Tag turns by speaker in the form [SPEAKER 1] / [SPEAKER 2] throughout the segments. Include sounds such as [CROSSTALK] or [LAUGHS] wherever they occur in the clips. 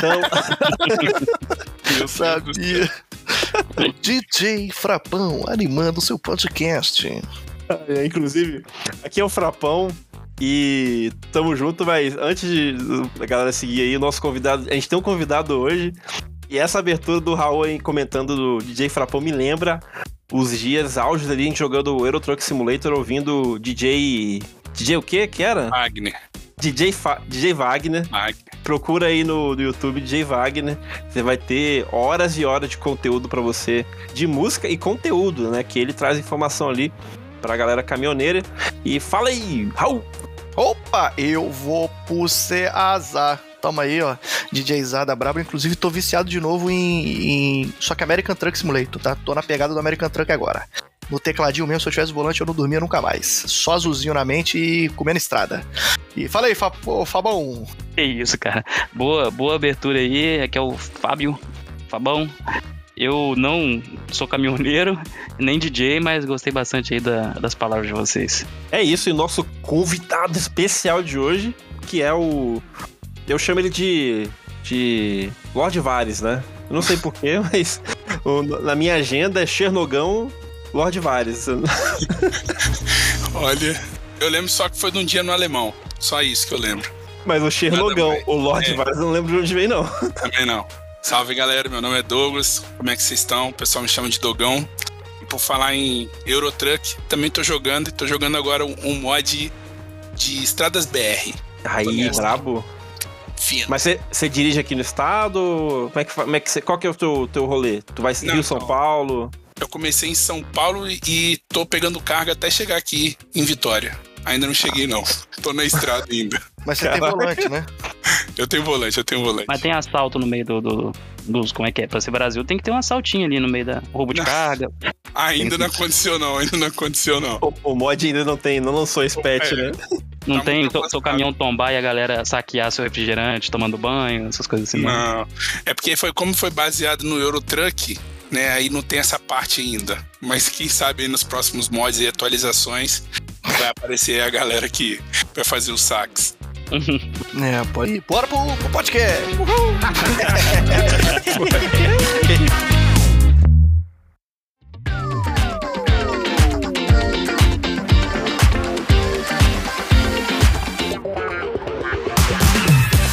[SPEAKER 1] Então. [LAUGHS]
[SPEAKER 2] Eu sabia. DJ Frapão animando o seu podcast.
[SPEAKER 1] É, inclusive, aqui é o Frapão. E tamo junto, mas antes de a galera seguir aí, o nosso convidado. A gente tem um convidado hoje. E essa abertura do Raul aí comentando do DJ Frapão me lembra os dias áudios ali, a gente jogando o Euro Truck Simulator, ouvindo DJ. DJ o que que era?
[SPEAKER 3] Wagner.
[SPEAKER 1] DJ, Fa... DJ Wagner.
[SPEAKER 3] Wagner.
[SPEAKER 1] Procura aí no, no, YouTube DJ Wagner. Você vai ter horas e horas de conteúdo para você, de música e conteúdo, né? Que ele traz informação ali pra galera caminhoneira. E fala aí, Raul!
[SPEAKER 2] Opa, eu vou pro azar. Toma aí, ó. DJ Zada Brabo. Inclusive, tô viciado de novo em, em. Só que American Truck Simulator, tá? Tô na pegada do American Truck agora. No tecladinho mesmo, se eu tivesse volante, eu não dormia nunca mais. Só azulzinho na mente e comendo estrada. E fala aí, Fab... Fabão.
[SPEAKER 4] Que isso, cara. Boa, boa abertura aí. Aqui é o Fábio. Fabão. Eu não sou caminhoneiro, nem DJ, mas gostei bastante aí da, das palavras de vocês.
[SPEAKER 1] É isso, e nosso convidado especial de hoje, que é o. Eu chamo ele de. de. Lord Vares, né? Eu não sei porquê, [LAUGHS] mas o, na minha agenda é Chernogão Lord Vares.
[SPEAKER 3] Olha, eu lembro só que foi de um dia no alemão. Só isso que eu lembro.
[SPEAKER 1] Mas o Chernogão, o Lord é. Vares, eu não lembro de onde vem, não.
[SPEAKER 3] Também não. Salve galera, meu nome é Douglas. Como é que vocês estão? O pessoal me chama de Dogão. E por falar em Eurotruck, também tô jogando e tô jogando agora um mod de estradas BR.
[SPEAKER 1] Aí, brabo. Fino. Mas você dirige aqui no estado? Como é que, como é que cê, qual que é o teu, teu rolê? Tu vai seguir São Paulo?
[SPEAKER 3] Eu comecei em São Paulo e tô pegando carga até chegar aqui em Vitória. Ainda não cheguei, não. Tô na estrada ainda.
[SPEAKER 2] Mas você Caraca. tem volante, né?
[SPEAKER 3] Eu tenho volante, eu tenho volante.
[SPEAKER 4] Mas tem assalto no meio do, do, dos. Como é que é? Pra ser Brasil, tem que ter um assaltinho ali no meio da roubo de não. carga.
[SPEAKER 3] Ainda não aconteceu, não. Ainda não aconteceu, não.
[SPEAKER 1] O, o mod ainda não tem, não lançou esse patch, é. né?
[SPEAKER 4] Não tá tem seu, seu caminhão tombar e a galera saquear seu refrigerante tomando banho, essas coisas assim.
[SPEAKER 3] Não, não. é porque foi como foi baseado no Eurotruck, né? Aí não tem essa parte ainda. Mas quem sabe aí nos próximos mods e atualizações vai aparecer a galera que vai fazer os saques.
[SPEAKER 2] é, pode ir. Bora pro, pro podcast! Uhul! [LAUGHS]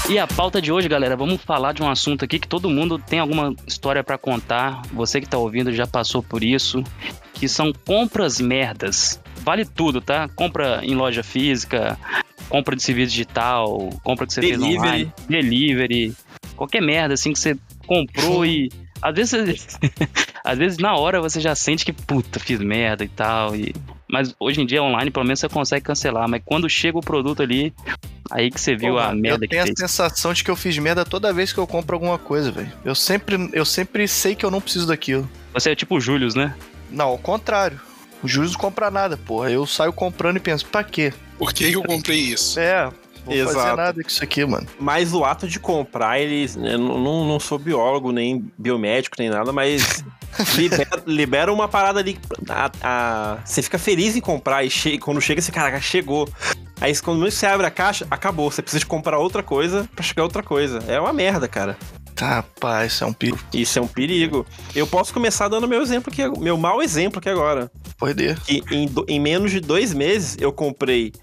[SPEAKER 4] E a pauta de hoje, galera, vamos falar de um assunto aqui que todo mundo tem alguma história para contar. Você que tá ouvindo já passou por isso, que são compras merdas. Vale tudo, tá? Compra em loja física, compra de serviço digital, compra que você delivery. fez online, delivery, qualquer merda assim que você comprou e [LAUGHS] às vezes [LAUGHS] às vezes na hora você já sente que puta, fiz merda e tal e mas hoje em dia online pelo menos você consegue cancelar, mas quando chega o produto ali, aí que você viu Pô, a merda
[SPEAKER 2] que fez. Eu tenho a sensação de que eu fiz merda toda vez que eu compro alguma coisa, velho. Eu sempre, eu sempre sei que eu não preciso daquilo.
[SPEAKER 4] Você é tipo o Július, né?
[SPEAKER 2] Não, ao contrário. O Július não compra nada, porra. Eu saio comprando e penso, pra quê?
[SPEAKER 3] Por que eu comprei isso?
[SPEAKER 2] É, vou Exato. fazer nada com isso aqui, mano.
[SPEAKER 1] Mas o ato de comprar, eles. Eu não, não sou biólogo, nem biomédico, nem nada, mas [LAUGHS] libera, libera, uma parada ali. A, a, você fica feliz em comprar e che, quando chega, você, caraca, chegou. Aí quando você abre a caixa, acabou. Você precisa de comprar outra coisa para chegar outra coisa. É uma merda, cara.
[SPEAKER 2] Tá, pá, isso é um perigo.
[SPEAKER 1] Isso é um perigo. Eu posso começar dando meu exemplo aqui, meu mau exemplo aqui agora.
[SPEAKER 2] Pode ir.
[SPEAKER 1] Em, em menos de dois meses, eu comprei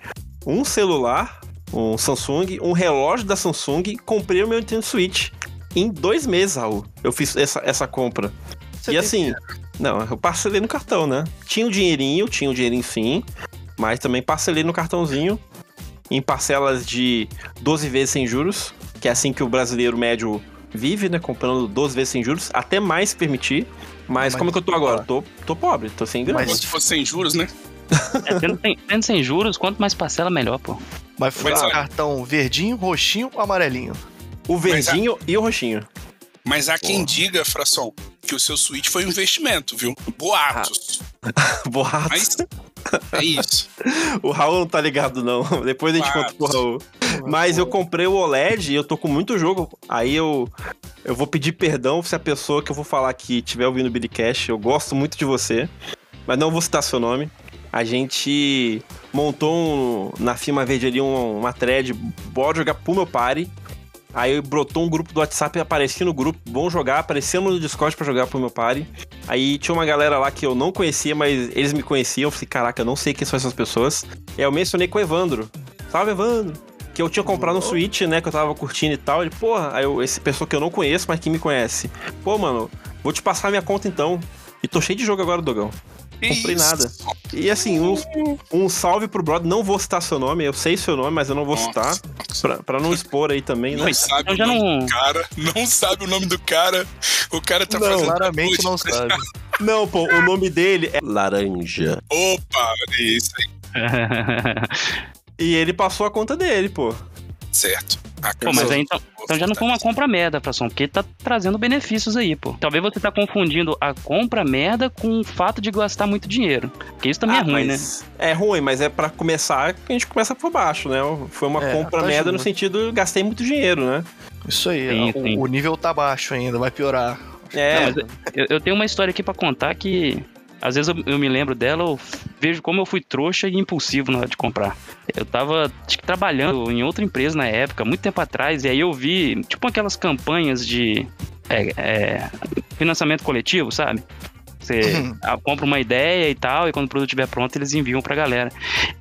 [SPEAKER 1] um celular, um Samsung, um relógio da Samsung, comprei o meu Nintendo Switch. Em dois meses, Raul, eu fiz essa, essa compra. Você e assim, não, eu parcelei no cartão, né? Tinha o um dinheirinho, tinha o um dinheirinho sim, mas também parcelei no cartãozinho em parcelas de 12 vezes sem juros, que é assim que o brasileiro médio vive, né? Comprando 12 vezes sem juros, até mais permitir. Mas, mas como é que eu tô agora? Tô, tô pobre, tô sem grana.
[SPEAKER 3] Mas se fosse sem juros, né? [LAUGHS]
[SPEAKER 4] É, tendo, sem, tendo sem juros, quanto mais parcela, melhor, pô.
[SPEAKER 2] Mas foi um cartão verdinho, roxinho ou amarelinho?
[SPEAKER 1] O verdinho e o roxinho.
[SPEAKER 3] Mas há quem diga, Fração, que o seu Switch foi um investimento, viu? Boatos. [LAUGHS]
[SPEAKER 1] Boatos. Mas
[SPEAKER 3] é isso.
[SPEAKER 1] o Raul não tá ligado, não. [LAUGHS] Depois a gente conta pro Raul. Mas eu comprei o OLED e eu tô com muito jogo. Aí eu, eu vou pedir perdão se a pessoa que eu vou falar aqui estiver ouvindo o Billy Cash. Eu gosto muito de você, mas não vou citar seu nome. A gente montou um, na firma verde ali uma, uma thread, bora jogar pro meu party. Aí brotou um grupo do WhatsApp, apareci no grupo, vamos jogar, aparecemos no Discord pra jogar pro meu party. Aí tinha uma galera lá que eu não conhecia, mas eles me conheciam. Eu falei, caraca, eu não sei quem são essas pessoas. E aí eu mencionei com o Evandro. Salve, Evandro! Que eu tinha comprado no Switch, né? Que eu tava curtindo e tal. Ele, porra, aí eu, esse pessoa que eu não conheço, mas que me conhece. Pô, mano, vou te passar minha conta então. E tô cheio de jogo agora, Dogão. Comprei nada. E assim, um, um salve pro brother. Não vou citar seu nome, eu sei seu nome, mas eu não vou
[SPEAKER 3] Nossa.
[SPEAKER 1] citar. Pra, pra não expor aí também, né?
[SPEAKER 3] Não sabe
[SPEAKER 4] Eu
[SPEAKER 3] o
[SPEAKER 4] já
[SPEAKER 3] nome
[SPEAKER 4] não-
[SPEAKER 3] do cara, não sabe o nome do cara. O cara tá
[SPEAKER 1] Não,
[SPEAKER 3] fazendo.
[SPEAKER 2] Claramente não
[SPEAKER 3] pra-
[SPEAKER 2] sabe.
[SPEAKER 1] Não, pô, o nome dele é Laranja.
[SPEAKER 3] Opa, é isso aí,
[SPEAKER 1] E ele passou a conta dele, pô.
[SPEAKER 3] Certo. A
[SPEAKER 4] Pô, mas aí então, então já não foi uma compra merda, Fração, porque tá trazendo benefícios aí, pô. Talvez você tá confundindo a compra merda com o fato de gastar muito dinheiro. Porque isso também é
[SPEAKER 1] Ah,
[SPEAKER 4] ruim, né?
[SPEAKER 1] É ruim, mas é pra começar que a gente começa por baixo, né? Foi uma
[SPEAKER 2] É,
[SPEAKER 1] compra
[SPEAKER 2] tá
[SPEAKER 1] merda no
[SPEAKER 2] justo.
[SPEAKER 1] sentido gastei muito dinheiro, né?
[SPEAKER 2] Isso aí,
[SPEAKER 4] Sim,
[SPEAKER 2] o,
[SPEAKER 4] sim.
[SPEAKER 2] o nível tá baixo ainda, vai piorar.
[SPEAKER 1] É,
[SPEAKER 4] Não, mas eu, eu tenho uma história aqui pra contar que às vezes eu, eu me lembro dela, eu vejo como eu fui trouxa e impulsivo na hora de comprar. Eu tava acho que, trabalhando em outra empresa na época, muito tempo atrás, e aí eu vi, tipo aquelas campanhas de é, é, financiamento coletivo, sabe? Você
[SPEAKER 2] Uhum.
[SPEAKER 4] compra uma ideia e tal, e quando o produto estiver pronto, eles enviam pra galera.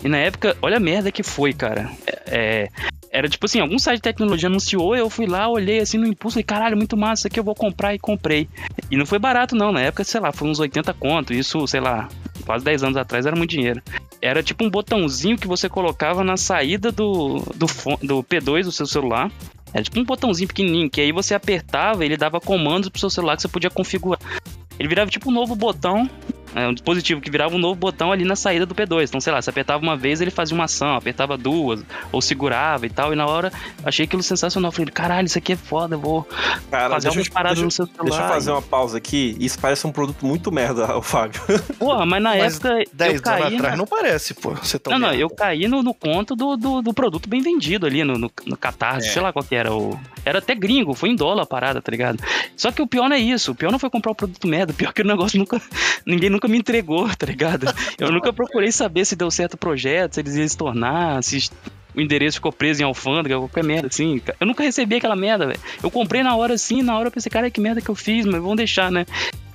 [SPEAKER 4] E na época, olha a merda que foi, cara. É, era tipo assim, algum site de tecnologia anunciou, eu fui lá, olhei assim no impulso e caralho, muito massa, isso aqui eu vou comprar e comprei. E não foi barato não, na época, sei lá, foi uns 80 conto, isso, sei lá, quase 10 anos atrás era muito dinheiro. Era tipo um botãozinho que você colocava na saída do, do, do P2 do seu celular. Era tipo um botãozinho pequenininho, que aí você apertava ele dava comandos pro seu celular que você podia configurar. Ele virava tipo um novo botão, é, um dispositivo que virava um novo botão ali na saída do P2. Então, sei lá, você apertava uma vez, ele fazia uma ação, apertava duas, ou segurava e tal. E na hora, achei aquilo sensacional. Falei, caralho, isso aqui é foda, eu vou
[SPEAKER 1] cara,
[SPEAKER 4] fazer paradas
[SPEAKER 1] deixa,
[SPEAKER 4] no seu celular.
[SPEAKER 1] deixa eu fazer uma pausa aqui. Isso parece um produto muito merda, [LAUGHS] o Fábio.
[SPEAKER 4] Porra, mas na
[SPEAKER 2] Mas
[SPEAKER 4] época
[SPEAKER 2] 10
[SPEAKER 4] eu
[SPEAKER 2] anos
[SPEAKER 4] caí.
[SPEAKER 2] atrás
[SPEAKER 4] na-
[SPEAKER 2] não parece, pô. Você tá
[SPEAKER 4] Não, não, eu caí no, no conto do, do, do produto bem vendido ali no, no, no Catarse,
[SPEAKER 3] É.
[SPEAKER 4] sei lá qual que era. O... Era até gringo, foi em dólar a parada, tá ligado? Só que o pior não é isso, o pior não foi comprar o produto merda, o pior é que o negócio nunca. [LAUGHS] Ninguém nunca me entregou, tá ligado? Eu nunca procurei saber se deu certo o projeto, se eles iam se tornar, se o endereço ficou preso em alfândega, qualquer merda assim. Eu nunca recebi aquela merda, velho. Eu comprei na hora assim, na hora eu pensei, cara, que merda que eu fiz, mas vamos deixar, né?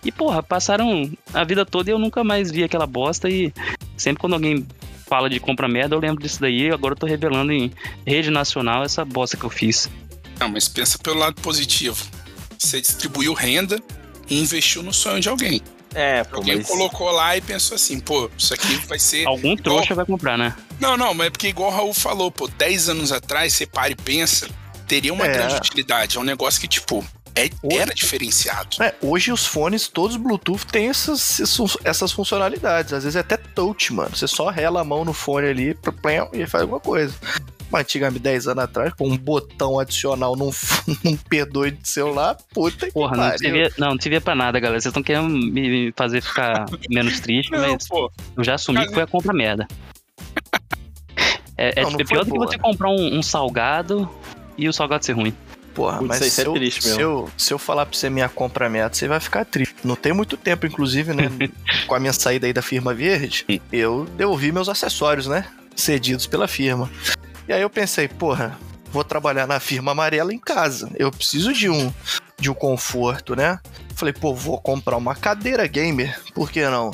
[SPEAKER 4] E porra, passaram a vida toda e eu nunca mais vi aquela bosta e sempre quando alguém fala de compra merda, eu lembro disso daí. Agora eu tô revelando em rede nacional essa bosta que eu fiz.
[SPEAKER 3] Não, mas pensa pelo lado positivo. Você distribuiu renda e investiu no sonho de alguém.
[SPEAKER 1] É, pô,
[SPEAKER 3] Alguém
[SPEAKER 1] mas...
[SPEAKER 3] colocou lá e pensou assim, pô, isso aqui vai ser.
[SPEAKER 4] Algum
[SPEAKER 3] igual-
[SPEAKER 4] trouxa vai comprar, né?
[SPEAKER 3] Não, não, mas é porque igual o Raul falou, pô, 10 anos atrás, você para e pensa, teria uma
[SPEAKER 2] É.
[SPEAKER 3] grande utilidade. É um negócio que, tipo, é-
[SPEAKER 2] Hoje-
[SPEAKER 3] era diferenciado.
[SPEAKER 2] É, hoje os fones, todos Bluetooth, têm essas, essas- funcionalidades. Às vezes é até touch, mano. Você só rela a mão no fone ali plum, e faz alguma coisa. Antigamente, 10 anos atrás, com um botão adicional num, [LAUGHS] num P2 de celular, puta que
[SPEAKER 4] Porra, não
[SPEAKER 2] pariu.
[SPEAKER 4] servia, não, não servia pra nada, galera. Vocês estão querendo me fazer ficar [LAUGHS] menos triste,
[SPEAKER 3] Não,
[SPEAKER 4] mas
[SPEAKER 3] pô,
[SPEAKER 4] eu já assumi que foi a compra merda. É, é-
[SPEAKER 2] Não, não
[SPEAKER 4] é pior do que você comprar um, um salgado e o salgado ser ruim.
[SPEAKER 2] Porra,
[SPEAKER 1] Putz,
[SPEAKER 2] mas se
[SPEAKER 1] é
[SPEAKER 2] eu,
[SPEAKER 1] triste
[SPEAKER 2] se, eu, se eu falar pra você minha compra meta, você vai ficar triste. Não tem muito tempo, inclusive, né? [LAUGHS] com a minha saída aí da firma verde, eu devolvi meus acessórios, né? Cedidos pela firma. E aí eu pensei, porra, vou trabalhar na firma amarela em casa. Eu preciso de um, de um conforto, né? Falei, pô, vou comprar uma cadeira gamer. Por que não?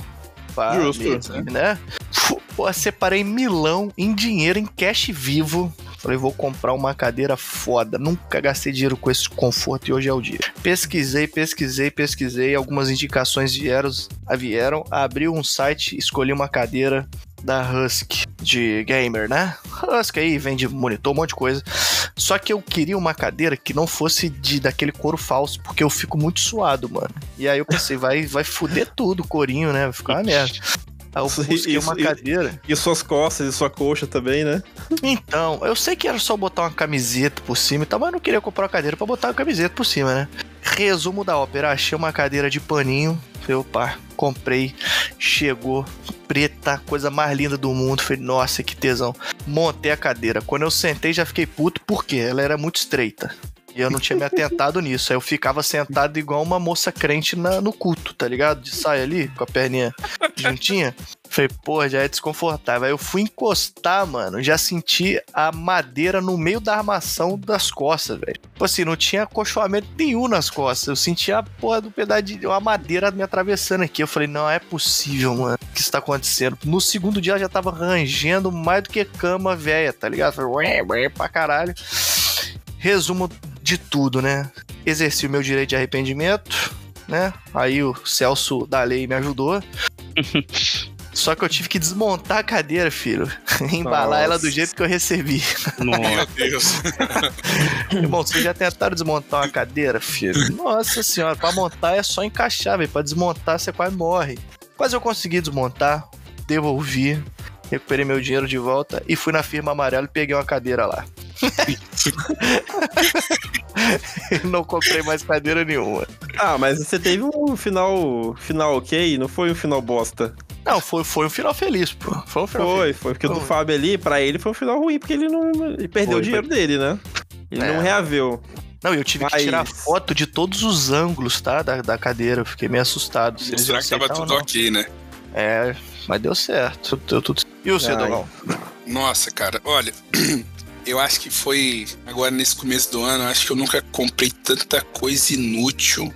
[SPEAKER 2] Pá,
[SPEAKER 1] Justo.
[SPEAKER 2] mesa, né? Fu- Pô, separei milão em dinheiro, em cash vivo. Falei, vou comprar uma cadeira foda. Nunca gastei dinheiro com esse conforto e hoje é o dia. Pesquisei, pesquisei, pesquisei. Algumas indicações vieram, vieram. Abri um site, escolhi uma cadeira da Husky de gamer, né? Husky aí vende monitor, um monte de coisa. Só que eu queria uma cadeira que não fosse de daquele couro falso, porque eu fico muito suado, mano. E aí eu pensei, vai, vai fuder tudo o corinho, né? Vai ficar uma merda. Aí eu busquei uma cadeira.
[SPEAKER 1] E suas costas e sua coxa também, né?
[SPEAKER 2] Então, eu sei que era só botar uma camiseta por cima e tal, mas eu não queria comprar uma cadeira pra botar uma camiseta por cima, né? Resumo da ópera, achei uma cadeira de paninho. Falei, opa, comprei, chegou, preta, coisa mais linda do mundo. Falei, nossa, que tesão. Montei a cadeira. Quando eu sentei, já fiquei puto, porque ela era muito estreita. E eu não tinha me atentado [LAUGHS] nisso. Aí eu ficava sentado igual uma moça crente na- no culto, tá ligado? De saia ali, com a perninha juntinha. Falei, pô, já é desconfortável. Aí eu fui encostar, mano, já senti a madeira no meio da armação das costas, velho. Tipo assim, não tinha acolchoamento nenhum nas costas. Eu sentia a porra do pedaço de uma madeira me atravessando aqui. Eu falei, não é possível, mano, o que está acontecendo. No segundo dia ela já tava rangendo mais do que cama velha, tá ligado? Falei, ué, ué, pra caralho. Resumo de tudo, né? Exerci o meu direito de arrependimento, né? Aí o Celso da lei me ajudou. [LAUGHS] Só que eu tive que desmontar a cadeira, filho. [LAUGHS] Embalar
[SPEAKER 1] Nossa.
[SPEAKER 2] ela do jeito que eu recebi.
[SPEAKER 3] Meu
[SPEAKER 4] Nossa.
[SPEAKER 3] Deus. [LAUGHS]
[SPEAKER 2] Irmão, vocês já tentaram desmontar uma cadeira, filho? Nossa senhora, pra montar é só encaixar, velho. Pra desmontar você quase morre. Mas eu consegui desmontar, devolvi, recuperei meu dinheiro de volta e fui na firma amarela e peguei uma cadeira lá. [LAUGHS] Não comprei mais cadeira nenhuma.
[SPEAKER 1] Ah, mas você teve um final, final ok, não foi um final bosta.
[SPEAKER 2] Não, foi, foi um final feliz, pô. Foi um final
[SPEAKER 1] Foi,
[SPEAKER 2] feliz.
[SPEAKER 1] foi. Porque o do
[SPEAKER 2] Foi.
[SPEAKER 1] Fábio ali, pra ele, foi um final ruim, porque ele não. Ele perdeu
[SPEAKER 2] Foi,
[SPEAKER 1] o dinheiro dele, né? Ele
[SPEAKER 2] É.
[SPEAKER 1] não reaveu.
[SPEAKER 2] Não, eu tive que
[SPEAKER 1] Mas-
[SPEAKER 2] tirar foto de todos os ângulos, tá? Da, da cadeira. Eu fiquei meio assustado. Se iam
[SPEAKER 3] que tava tudo ok, né?
[SPEAKER 2] É, mas deu certo. Deu tudo E o seu,
[SPEAKER 1] Ai.
[SPEAKER 2] Dolão?
[SPEAKER 3] Nossa, cara, olha, [CLEARS THROAT] eu acho que foi agora nesse começo do ano, eu acho que eu nunca comprei tanta coisa inútil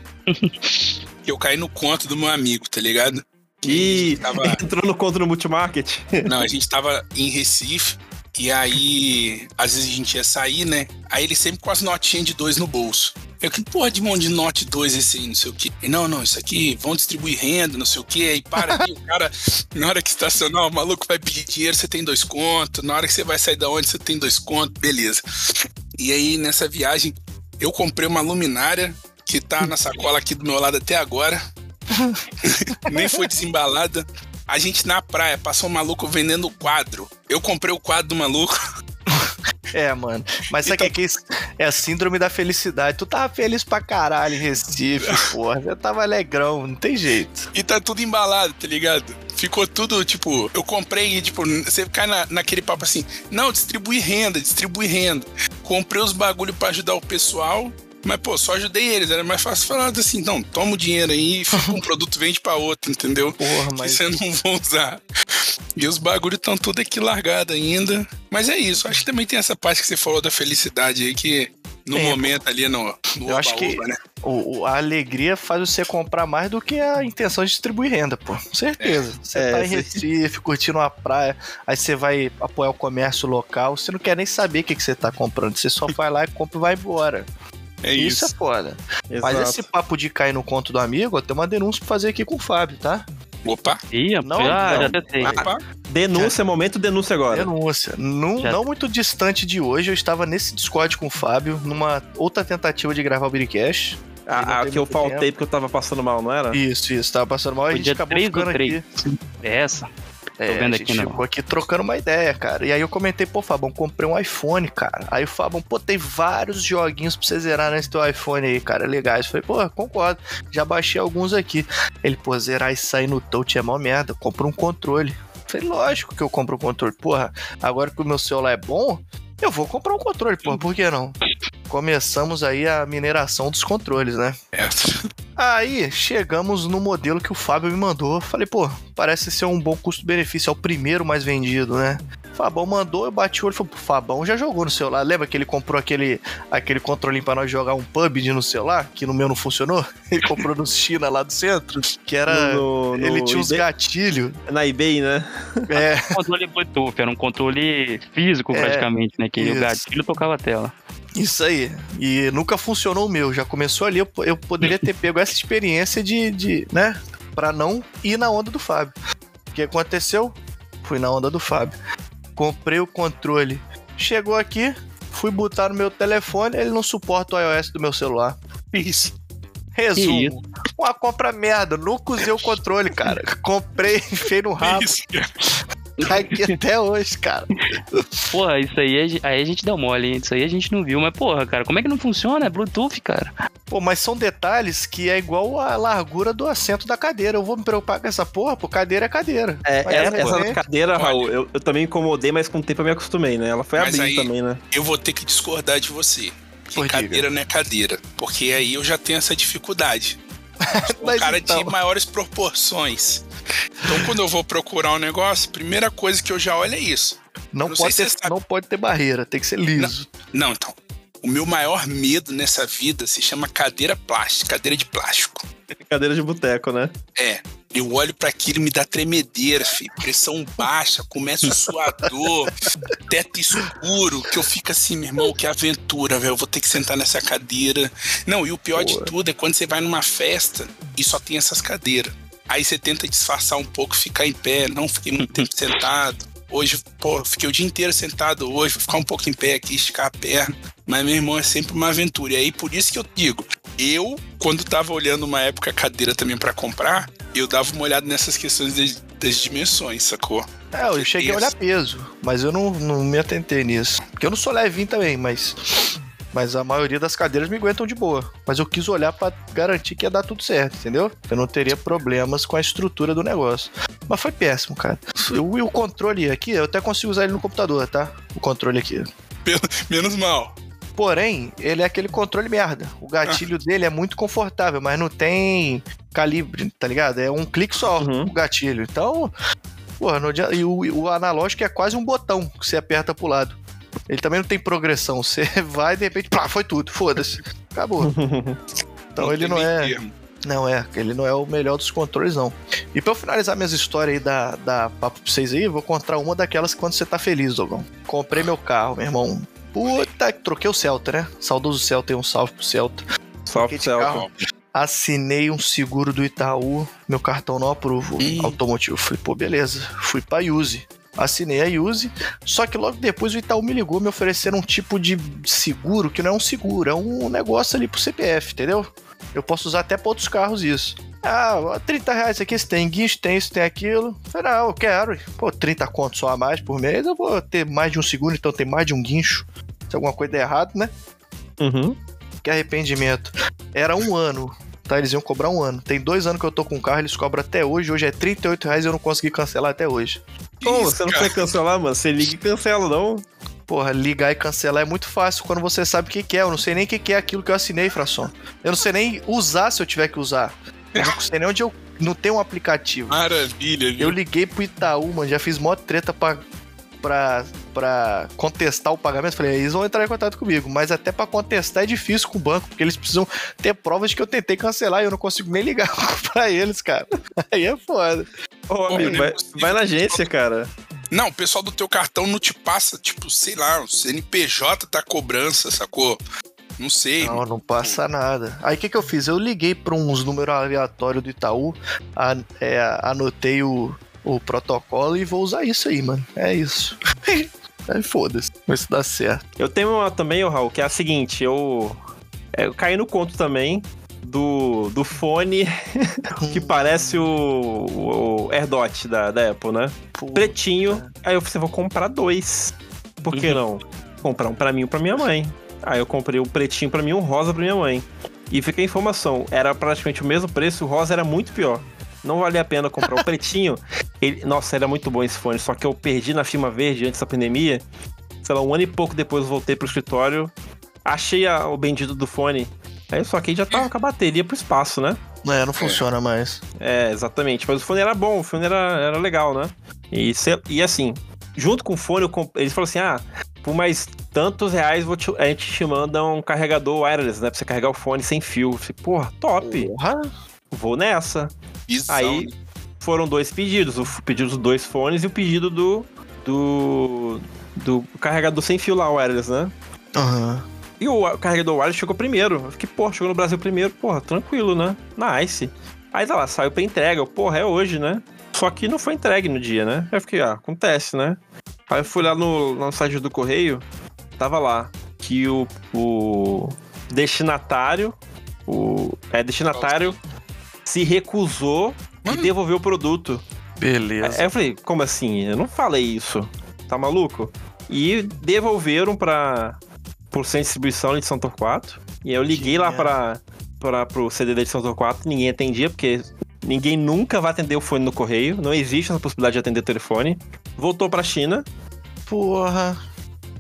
[SPEAKER 3] que [LAUGHS] eu caí no conto do meu amigo, tá ligado?
[SPEAKER 1] E
[SPEAKER 3] Tava, [LAUGHS]
[SPEAKER 1] entrou no contra no multimarket. [LAUGHS]
[SPEAKER 3] não, a gente tava em Recife e aí às vezes a gente ia sair, né? Aí ele sempre com as notinhas de dois no bolso. Eu, que porra de mão de note dois esse aí, não sei o quê. E, não, não, isso aqui, vão distribuir renda, não sei o quê. Aí para aqui, o cara, na hora que estacionar, o maluco vai pedir dinheiro, você tem dois contos. Na hora que você vai sair da onde, você tem dois contos, beleza. E aí, nessa viagem, eu comprei uma luminária que tá na sacola aqui do meu lado até agora. [LAUGHS] Nem foi desembalada. A gente na praia passou um maluco vendendo quadro. Eu comprei o quadro do maluco.
[SPEAKER 2] É, mano. Mas sabe o
[SPEAKER 3] Então-
[SPEAKER 2] que é? É a síndrome da felicidade. Tu tava feliz pra caralho em Recife, [LAUGHS] porra. Eu tava alegrão, não tem jeito.
[SPEAKER 3] E tá tudo embalado, tá ligado? Ficou tudo, tipo, eu comprei e, tipo, você cai na, naquele papo assim, não, distribui renda, distribui renda. Comprei os bagulho pra ajudar o pessoal, mas, pô, só ajudei eles. Era mais fácil falar assim, não, toma o dinheiro aí, [LAUGHS] fica um produto, vende pra outro, entendeu?
[SPEAKER 2] Porra,
[SPEAKER 3] Que
[SPEAKER 2] mas.
[SPEAKER 3] você não vão usar. E os bagulhos estão tudo aqui largado ainda. Mas é isso, acho que também tem essa parte que você falou da felicidade aí, que no
[SPEAKER 2] Tem,
[SPEAKER 3] momento ali no, no
[SPEAKER 2] Eu acho que-
[SPEAKER 3] né?
[SPEAKER 2] O, o- a alegria faz você comprar mais do que a intenção de distribuir renda, pô. Certeza. Você
[SPEAKER 1] É,
[SPEAKER 2] tá em. Recife, curtindo uma praia, aí você vai apoiar o comércio local, você não quer nem saber o que, que você tá comprando. Você só [LAUGHS] vai lá e compra e vai embora.
[SPEAKER 3] É
[SPEAKER 2] Isso,
[SPEAKER 3] isso.
[SPEAKER 2] é foda.
[SPEAKER 1] Exato.
[SPEAKER 2] Mas esse papo de cair no conto do amigo, eu tenho uma denúncia pra fazer aqui com o Fábio, tá?
[SPEAKER 3] Opa,
[SPEAKER 4] Ih,
[SPEAKER 2] Não,
[SPEAKER 4] já,
[SPEAKER 2] não.
[SPEAKER 4] já tentei.
[SPEAKER 3] opa.
[SPEAKER 1] Denúncia, momento denúncia agora.
[SPEAKER 2] Denúncia. Não,
[SPEAKER 4] Já-
[SPEAKER 2] não muito distante de hoje, eu estava nesse Discord com o Fábio, numa outra tentativa de gravar o Biricast.
[SPEAKER 1] A,
[SPEAKER 2] não
[SPEAKER 1] a
[SPEAKER 2] tem
[SPEAKER 1] que eu faltei
[SPEAKER 2] tempo.
[SPEAKER 1] porque eu tava passando mal, não era?
[SPEAKER 2] Isso, isso, tava passando mal e a gente
[SPEAKER 4] dia
[SPEAKER 2] acabou
[SPEAKER 4] 3
[SPEAKER 2] ficando
[SPEAKER 4] do 3.
[SPEAKER 2] aqui.
[SPEAKER 4] É essa?
[SPEAKER 2] É,
[SPEAKER 4] vendo
[SPEAKER 2] a
[SPEAKER 4] aqui
[SPEAKER 2] gente
[SPEAKER 4] no-
[SPEAKER 2] ficou aqui trocando uma ideia, cara. E aí eu comentei, pô, Fabão, comprei um iPhone, cara. Aí o Fabão, pô, tem vários joguinhos pra você zerar nesse teu iPhone aí, cara, legais. Eu falei, pô, concordo. Já baixei alguns aqui. Ele, pô, zerar isso aí no touch é mó merda. Compra um controle. Eu falei, lógico que eu compro um controle. Porra, agora que o meu celular é bom, eu vou comprar um controle, porra, por que não? Começamos aí a mineração dos controles, né?
[SPEAKER 3] É.
[SPEAKER 2] Aí chegamos no modelo que o Fábio me mandou. Falei, pô, parece ser um bom custo-benefício. É o primeiro mais vendido, né? Fabão mandou, eu bati o olho e falei, pô, Fabão já jogou no celular. Lembra que ele comprou aquele, aquele controlinho pra nós jogar um PUBG no celular? Que no meu não funcionou? [LAUGHS] Ele comprou no China lá do centro. Que era.
[SPEAKER 1] No- no-
[SPEAKER 2] ele
[SPEAKER 1] no
[SPEAKER 2] tinha uns
[SPEAKER 1] eBay-
[SPEAKER 2] gatilhos.
[SPEAKER 1] Na eBay, né?
[SPEAKER 2] É,
[SPEAKER 4] controle Bluetooth, era um controle físico
[SPEAKER 2] É,
[SPEAKER 4] praticamente, né? Que o
[SPEAKER 2] isso.
[SPEAKER 4] gatilho tocava a tela.
[SPEAKER 2] Isso aí. E nunca funcionou o meu. Já começou ali, eu, eu poderia ter pego essa experiência de, de, né? Pra não ir na onda do Fábio. O que aconteceu? Fui na onda do Fábio. Comprei o controle. Chegou aqui, fui botar no meu telefone, ele não suporta o iOS do meu celular.
[SPEAKER 3] Isso.
[SPEAKER 2] Resumo. Uma compra merda. Nunca usei o controle, cara. Comprei, [LAUGHS] enfiei no rabo.
[SPEAKER 3] Isso.
[SPEAKER 2] Aqui até hoje, cara.
[SPEAKER 4] Porra, isso aí, aí a gente deu mole, hein? Isso aí a gente não viu. Mas, porra, cara, como é que não funciona? É Bluetooth, cara.
[SPEAKER 2] Pô, mas são detalhes que é igual a largura do assento da cadeira. Eu vou me preocupar com essa porra, pô, cadeira é cadeira.
[SPEAKER 1] É,
[SPEAKER 2] Mas
[SPEAKER 1] essa,
[SPEAKER 2] é,
[SPEAKER 1] essa cadeira,
[SPEAKER 3] Olha.
[SPEAKER 1] Raul, eu, eu também incomodei, mas com o tempo eu me acostumei, né? Ela foi abrindo
[SPEAKER 3] aí-
[SPEAKER 1] também, né?
[SPEAKER 3] Eu vou ter que discordar de você. Que cadeira não é cadeira. Porque aí eu já tenho essa dificuldade. [LAUGHS] Um cara
[SPEAKER 2] então.
[SPEAKER 3] de maiores proporções. Então, quando eu vou procurar um negócio, primeira coisa que eu já olho é isso.
[SPEAKER 2] Não,
[SPEAKER 3] não
[SPEAKER 2] pode, ter, não pode ter barreira, tem que ser liso.
[SPEAKER 3] Não, então. O meu maior medo nessa vida se chama cadeira plástica, cadeira de plástico.
[SPEAKER 1] Cadeira de boteco, né?
[SPEAKER 3] É. Eu olho para aquilo e me dá tremedeira, filho. Pressão baixa, começa o suador, teto escuro, que eu fico assim, meu irmão, que aventura, velho. Eu vou ter que sentar nessa cadeira. Não, e o pior de
[SPEAKER 1] Boa.
[SPEAKER 3] tudo é quando você vai numa festa e só tem essas cadeiras. Aí você tenta disfarçar um pouco, ficar em pé. Não fiquei muito tempo [LAUGHS] sentado. Hoje, pô, fiquei o dia inteiro sentado hoje, vou ficar um pouco em pé aqui, esticar a perna. Mas, meu irmão, é sempre uma aventura. E aí, por isso que eu digo, eu, quando tava olhando uma época cadeira também pra comprar, eu dava uma olhada nessas questões das, das dimensões, sacou?
[SPEAKER 2] É, eu cheguei a olhar peso, mas eu não, não me atentei nisso. Porque eu não sou levinho também, mas. Mas a maioria das cadeiras me aguentam de boa. Mas eu quis olhar pra garantir que ia dar tudo certo, entendeu? Eu não teria problemas com a estrutura do negócio. Mas foi péssimo, cara. O, e o controle aqui, eu até consigo usar ele no computador, tá? O controle aqui.
[SPEAKER 3] Menos mal.
[SPEAKER 2] Porém, ele é aquele controle merda. O gatilho dele é muito confortável, mas não tem calibre, tá ligado? É um clique só
[SPEAKER 1] Uhum.
[SPEAKER 2] o gatilho. Então, porra, não adianta- e o, e o analógico é quase um botão que você aperta pro lado. Ele também não tem progressão. [LAUGHS] Você vai de repente, pá, foi tudo, foda-se. Acabou. Então ele não é.
[SPEAKER 3] termo.
[SPEAKER 2] Não é, ele não é o melhor dos controles, não. E pra eu finalizar minhas histórias aí da, da papo pra vocês aí, vou contar uma daquelas que quando você tá feliz, Dogão. Comprei meu carro, meu irmão. Puta, troquei o Celta, né? Saudoso Celta, um salve pro Celta.
[SPEAKER 1] Só pro céu.
[SPEAKER 2] carro. Assinei um seguro do Itaú, meu cartão não.
[SPEAKER 3] Ih.
[SPEAKER 2] Automotivo. Falei, pô, beleza. Fui pra Use. Assinei a Use, só que logo depois o Itaú me ligou, me ofereceram um tipo de seguro que não é um seguro, é um negócio ali pro CPF, entendeu? Eu posso usar até pra outros carros isso. Ah, 30 reais aqui, você tem guincho, tem isso, tem aquilo. Falei, não, eu quero. Pô, 30 contos só a mais por mês, eu vou ter mais de um seguro, então tem mais de um guincho. Se alguma coisa der errado, né?
[SPEAKER 1] Uhum.
[SPEAKER 2] Que arrependimento. Era um ano, tá? Eles iam cobrar um ano. Tem dois anos que eu tô com o carro, eles cobram até hoje. Hoje é 38 reais e eu não consegui cancelar até hoje.
[SPEAKER 1] Como?
[SPEAKER 3] Isso,
[SPEAKER 1] Você não quer cancelar, mano? Você liga e cancela, não?
[SPEAKER 2] Porra, ligar e cancelar é muito fácil quando você sabe o que, que é. Eu não sei nem o que, que é aquilo que eu assinei, Frasson. Eu não sei nem usar se eu tiver que usar. Eu não sei nem onde eu. Não tem um aplicativo.
[SPEAKER 3] Maravilha, viu?
[SPEAKER 2] Eu liguei pro Itaú, mano, já fiz mó treta pra, pra, pra contestar o pagamento. Falei, eles vão entrar em contato comigo, mas até pra contestar é difícil com o banco, porque eles precisam ter provas de que eu tentei cancelar e eu não consigo nem ligar [LAUGHS] pra eles, cara. Aí é foda.
[SPEAKER 1] Ô, amigo,
[SPEAKER 3] não é
[SPEAKER 1] vai, vai na agência, cara.
[SPEAKER 3] Não, o pessoal do teu cartão não te passa, tipo, sei lá, o CNPJ tá cobrança, sacou? Não sei.
[SPEAKER 2] Não, não passa nada. Aí o que, que eu fiz? Eu liguei pra uns números aleatórios do Itaú, a- é, anotei o, o protocolo e vou usar isso aí, mano. É isso. [LAUGHS] Aí foda-se. Vê se dá certo.
[SPEAKER 1] Eu tenho uma também, ô Raul, que é a seguinte, eu. é, Eu caí no conto também do, do fone [LAUGHS] que parece o, o AirDot da, da Apple, né?
[SPEAKER 2] Pô,
[SPEAKER 1] Pretinho. Aí eu falei, vou comprar dois. Por que não? Comprar um pra mim e um pra minha mãe. Aí eu comprei um pretinho pra mim e um rosa pra minha mãe. E fica a informação, era praticamente o mesmo preço, o rosa era muito pior. Não valia a pena comprar o [LAUGHS] pretinho. Ele- nossa, era muito bom esse fone, só que eu perdi na firma verde antes da pandemia. Sei lá, um ano e pouco depois eu voltei pro escritório. Achei a- o bendito do fone. Aí só que aí já tava com a bateria pro espaço, né?
[SPEAKER 2] É, não funciona mais.
[SPEAKER 1] É, exatamente. Mas o fone era bom, o fone era, era legal, né? E, se- e assim, junto com o fone, eu comp- eles falaram assim: ah, por mais tantos reais vou te- a gente te manda um carregador wireless, né? Pra você carregar o fone sem fio. Eu falei, porra, top,
[SPEAKER 2] Porra.
[SPEAKER 1] vou nessa.
[SPEAKER 3] Visão.
[SPEAKER 1] Aí foram dois pedidos: o pedido dos dois fones e o pedido do. do. do carregador sem fio lá, wireless, né?
[SPEAKER 2] Aham.
[SPEAKER 1] E o carregador wireless chegou primeiro. Eu fiquei, porra, chegou no Brasil primeiro, porra, tranquilo, né? Nice. Aí tá lá, saiu pra entrega. Porra, é hoje, né? Só que não foi entregue no dia, né? Aí eu fiquei, ah, acontece, né? Aí eu fui lá no, no site do correio, tava lá que o, o destinatário, o é destinatário se recusou e
[SPEAKER 3] Mano.
[SPEAKER 1] devolveu o produto.
[SPEAKER 2] Beleza.
[SPEAKER 1] Aí eu falei, como assim? Eu não falei isso. Tá maluco? E devolveram pra, centro de distribuição ali de São Torquato. E aí eu liguei lá pra, pra, pro CDD de São Torquato, ninguém atendia, porque ninguém nunca vai atender o fone no correio. Não existe essa possibilidade de atender telefone. Voltou pra China
[SPEAKER 2] Porra.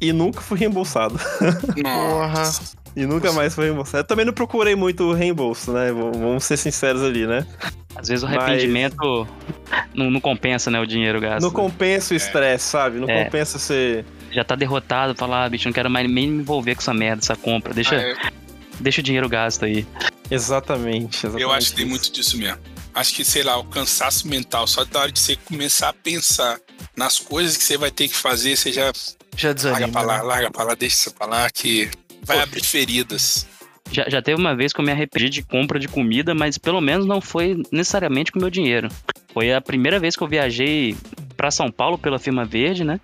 [SPEAKER 1] e nunca fui reembolsado. [LAUGHS]
[SPEAKER 3] Nossa.
[SPEAKER 1] E nunca mais foi reembolsado. Eu também não procurei muito reembolso, né? Vamos ser sinceros ali, né?
[SPEAKER 4] Às vezes o
[SPEAKER 1] Mas-
[SPEAKER 4] arrependimento não, não compensa, né, o dinheiro gasto.
[SPEAKER 1] Não compensa o estresse, sabe? Não
[SPEAKER 4] É.
[SPEAKER 1] compensa você.
[SPEAKER 4] Já tá derrotado, falar, ah, bicho, não quero mais nem me envolver com essa merda, essa compra. Deixa,
[SPEAKER 3] Ah, é,
[SPEAKER 4] deixa o dinheiro gasto aí.
[SPEAKER 1] Exatamente, exatamente.
[SPEAKER 3] eu acho que tem muito disso mesmo. Acho que, sei lá, o cansaço mental, só da hora de você começar a pensar nas coisas que você vai ter que fazer, você já
[SPEAKER 2] Já
[SPEAKER 3] larga
[SPEAKER 2] desanima.
[SPEAKER 3] pra lá,
[SPEAKER 2] né?
[SPEAKER 3] larga pra lá, deixa isso pra lá, que vai abrir feridas.
[SPEAKER 4] Já, já teve uma vez que eu me arrependi de compra de comida, mas pelo menos não foi necessariamente com o meu dinheiro. Foi a primeira vez que eu viajei pra São Paulo pela Firma Verde, né?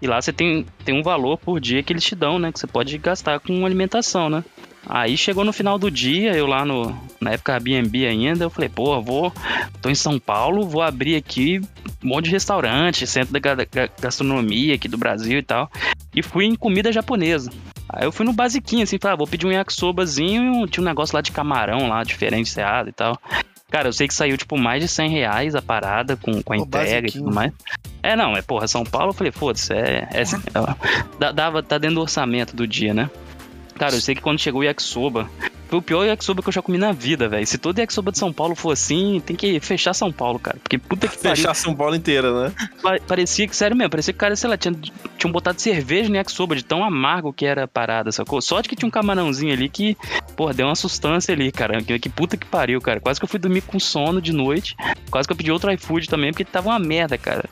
[SPEAKER 4] E lá você tem, tem um valor por dia que eles te dão, né? Que você pode gastar com alimentação, né? Aí chegou no final do dia, eu lá no. Na época Airbnb ainda, eu falei, pô, vou. tô em São Paulo, vou abrir aqui um monte de restaurante, centro da ga- ga- gastronomia aqui do Brasil e tal. E fui em comida japonesa. Aí eu fui no basiquinho, assim, falei, ah, vou pedir um yakisobazinho e um, tinha um negócio lá de camarão lá, diferenciado e tal. Cara, eu sei que saiu, tipo, mais de 100 reais a parada com, com a
[SPEAKER 2] O
[SPEAKER 4] entrega e
[SPEAKER 2] basiquinho.
[SPEAKER 4] tudo mais. É, não, é, porra, São Paulo, eu falei, foda-se, é, é, é- [LAUGHS] dava, tá dentro do orçamento do dia, né? Cara, eu sei que quando chegou o yakisoba, foi o pior yakisoba que eu já comi na vida, velho. Se todo yakisoba de São Paulo for assim, tem que fechar São Paulo, cara. Porque puta que pariu.
[SPEAKER 1] Fechar São Paulo inteira, né?
[SPEAKER 4] Pa- Parecia que, sério mesmo, parecia que o cara, sei lá, tinha, tinham botado cerveja no yakisoba de tão amargo que era a parada, sacou? Sorte que tinha um camarãozinho ali que, porra, deu uma sustância ali, cara. Que, que puta que pariu, cara. Quase que eu fui dormir com sono de noite. Quase que eu pedi outro iFood também, porque tava uma merda, cara.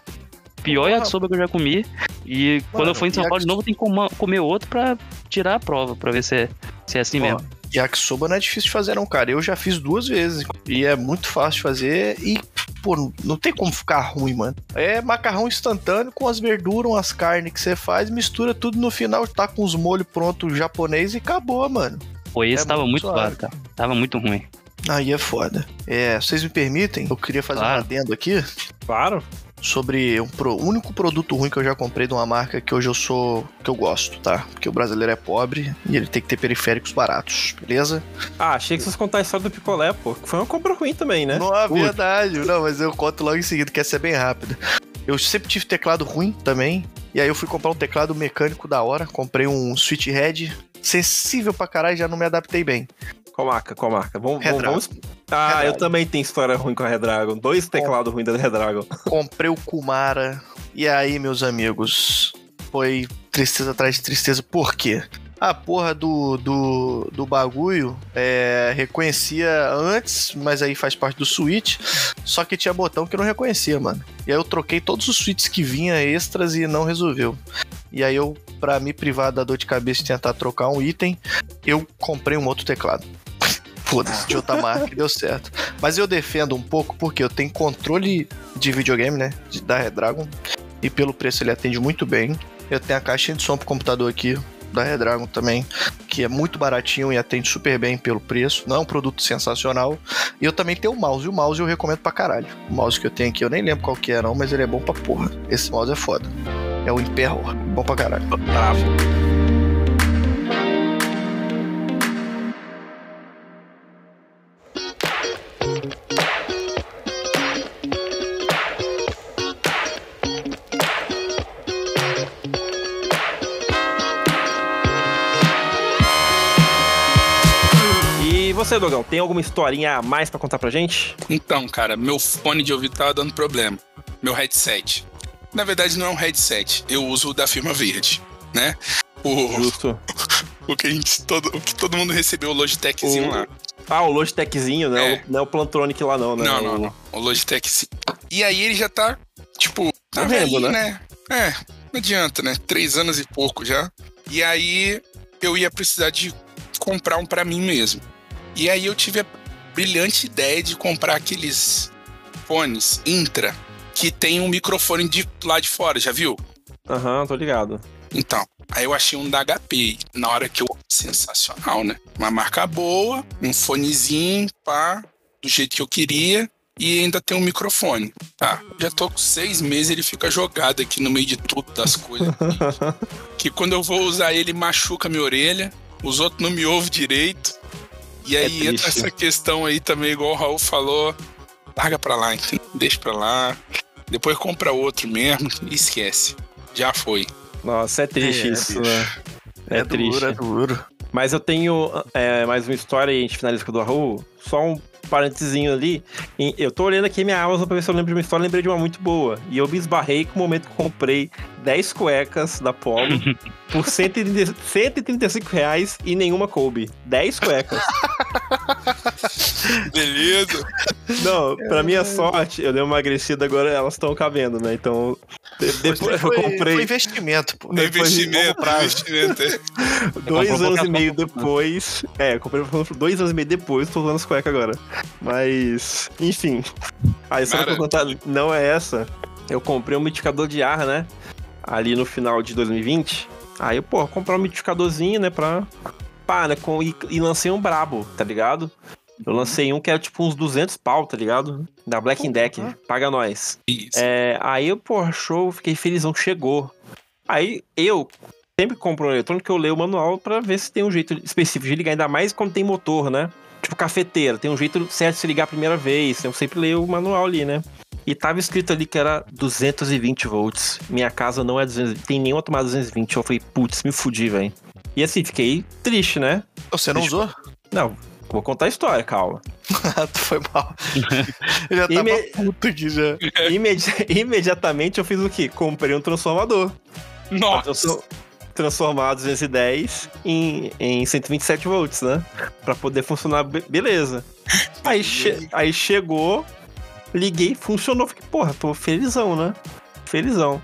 [SPEAKER 4] Pior
[SPEAKER 2] Porra.
[SPEAKER 4] yakisoba que eu já comi. E quando eu for em São Paulo de novo, eu tenho que comer outro pra tirar a prova, pra ver se é, se é assim
[SPEAKER 2] Ó,
[SPEAKER 4] mesmo.
[SPEAKER 2] Yakisoba não é difícil de fazer, não, cara. Eu já fiz duas vezes. E é muito fácil de fazer. E, pô, não tem como ficar ruim, mano. É macarrão instantâneo com as verduras, as carnes que você faz, mistura tudo no final, tá com os molhos prontos japonês e acabou, mano.
[SPEAKER 4] Pô, esse
[SPEAKER 2] é
[SPEAKER 4] tava
[SPEAKER 2] muito
[SPEAKER 4] muito claro, cara. Tava muito ruim.
[SPEAKER 2] Aí é foda. É, vocês me permitem? Eu queria fazer
[SPEAKER 4] Claro.
[SPEAKER 2] um adendo aqui
[SPEAKER 1] Claro.
[SPEAKER 2] Sobre um pro- o único produto ruim que eu já comprei de uma marca que hoje eu sou. que eu gosto, tá? Porque o brasileiro é pobre e ele tem que ter periféricos baratos, beleza?
[SPEAKER 1] Ah, achei que vocês contar a história do picolé, pô. que Foi uma compra ruim também, né?
[SPEAKER 2] Não é verdade, não, mas eu conto logo em seguida, quer ser bem rápido. Eu sempre tive teclado ruim também, e aí eu fui comprar um teclado mecânico da hora, comprei um Switch Red, sensível pra caralho, já não me adaptei bem.
[SPEAKER 1] Qual marca? Qual marca? Vamos, vamos. Ah,
[SPEAKER 2] Redragon.
[SPEAKER 1] eu também tenho história ruim com a Redragon. Dois teclados ruins da Redragon. [LAUGHS]
[SPEAKER 2] Comprei o Kumara, e aí, meus amigos, foi tristeza atrás de tristeza. Por quê? A porra do, do, do bagulho é, reconhecia antes, mas aí faz parte do Switch. Só que tinha botão que não reconhecia, mano. E aí eu troquei todos os switches que vinha extras e não resolveu. E aí eu, pra me privar da dor de cabeça de tentar trocar um item, eu comprei um outro teclado. Foda-se, de outra marca, deu certo. Mas eu defendo um pouco porque eu tenho controle de videogame, né? Da Redragon. E pelo preço ele atende muito bem. Eu tenho a caixinha de som pro computador aqui, da Redragon também, que é muito baratinho e atende super bem pelo preço. Não é um produto sensacional. E eu também tenho o mouse, e o mouse eu recomendo pra caralho. O mouse que eu tenho aqui, eu nem lembro qual que é não, mas ele é bom pra porra. Esse mouse é foda. É o Imperor, bom pra caralho.
[SPEAKER 1] E Dogão, tem alguma historinha a mais pra contar pra gente?
[SPEAKER 3] Então, cara, meu fone de ouvido tava dando problema. Meu headset. Na verdade, não é um headset. Eu uso o da firma verde, né? O,
[SPEAKER 1] Justo. [LAUGHS]
[SPEAKER 3] o, que, a gente, todo, o que todo mundo recebeu, o Logitechzinho
[SPEAKER 1] O-
[SPEAKER 3] lá.
[SPEAKER 1] Ah, o Logitechzinho, né?
[SPEAKER 3] É.
[SPEAKER 1] O- Não é o Plantronic lá não, né?
[SPEAKER 3] Não, não, não. O Logitech sim. E aí ele já tá, tipo, tá velhinho,
[SPEAKER 1] né?
[SPEAKER 3] né? É, não adianta, né? Três anos e pouco já. E aí eu ia precisar de comprar um pra mim mesmo. E aí eu tive a brilhante ideia de comprar aqueles fones Intra que tem um microfone de lá de fora, já viu?
[SPEAKER 1] Aham, tô ligado.
[SPEAKER 3] Então, aí eu achei um da HP. Na hora que eu. Sensacional, né? Uma marca boa, um fonezinho, pá, do jeito que eu queria. E ainda tem um microfone. Tá, já tô com seis meses, ele fica jogado aqui no meio de tudo das coisas. [LAUGHS] que quando eu vou usar ele, machuca minha orelha. Os outros não me ouvem direito. E
[SPEAKER 1] É
[SPEAKER 3] aí entra
[SPEAKER 1] triste.
[SPEAKER 3] essa questão aí também, igual o Raul falou. Larga pra lá, entendeu? deixa pra lá. Depois compra outro mesmo e esquece. Já foi.
[SPEAKER 1] Nossa, é triste
[SPEAKER 2] É,
[SPEAKER 1] isso,
[SPEAKER 2] bicho.
[SPEAKER 1] né? É, triste.
[SPEAKER 2] duro, é duro.
[SPEAKER 1] Mas eu tenho é, mais uma história e a gente finaliza com o do Raul. Só um parentezinho ali. Eu tô olhando aqui minha Amazon pra ver se eu lembro de uma história, lembrei de uma muito boa. E eu me esbarrei com o momento que comprei 10 cuecas da Polo [LAUGHS] por 130 135 reais e nenhuma coube. 10 cuecas. [LAUGHS]
[SPEAKER 3] Beleza.
[SPEAKER 1] Não, pra minha sorte, eu dei uma emagrecida, agora elas estão cabendo, né? Então, de- depois eu
[SPEAKER 2] foi,
[SPEAKER 1] comprei.
[SPEAKER 2] Foi investimento, pô.
[SPEAKER 1] De
[SPEAKER 3] investimento, investimento. é. [LAUGHS]
[SPEAKER 1] Dois anos e meio depois. É, eu comprei dois anos e meio depois, tô usando as cuecas agora. Mas, enfim. A história que eu contar não é essa. Eu comprei um mitificador de ar, né? Ali no final de 2020. Aí eu, pô, comprar um mitificadorzinho, né? Pra. Pá, né? Com, e, e lancei um brabo, tá ligado? Eu lancei um que era tipo uns 200 pau, tá ligado? Da Black Deck. Paga nós.
[SPEAKER 3] Isso.
[SPEAKER 1] É, aí eu, pô, show, fiquei felizão, chegou. Aí eu sempre compro um eletrônico, eu leio o manual pra ver se tem um jeito específico de ligar, ainda mais quando tem motor, né? Tipo cafeteira, tem um jeito certo de se ligar a primeira vez. Eu sempre leio o manual ali, né? E tava escrito ali que era 220 volts. Minha casa não é 220, tem nenhuma tomada 220. Eu falei, putz, me fudi, velho. E assim, fiquei triste, né?
[SPEAKER 2] Você não
[SPEAKER 1] Deixa-
[SPEAKER 2] usou?
[SPEAKER 1] Não, vou contar a história, calma. [LAUGHS]
[SPEAKER 2] tu foi mal. Eu já [LAUGHS] tava
[SPEAKER 1] Ime-
[SPEAKER 2] puto aqui já. [LAUGHS]
[SPEAKER 1] Imedi- imediatamente eu fiz o quê? Comprei um transformador.
[SPEAKER 3] Nossa.
[SPEAKER 1] Transfor- transformar 210 em, em 127 volts, né? Pra poder funcionar be- beleza. Aí, che- aí chegou, liguei, funcionou. Fiquei, porra, tô felizão, né? Felizão.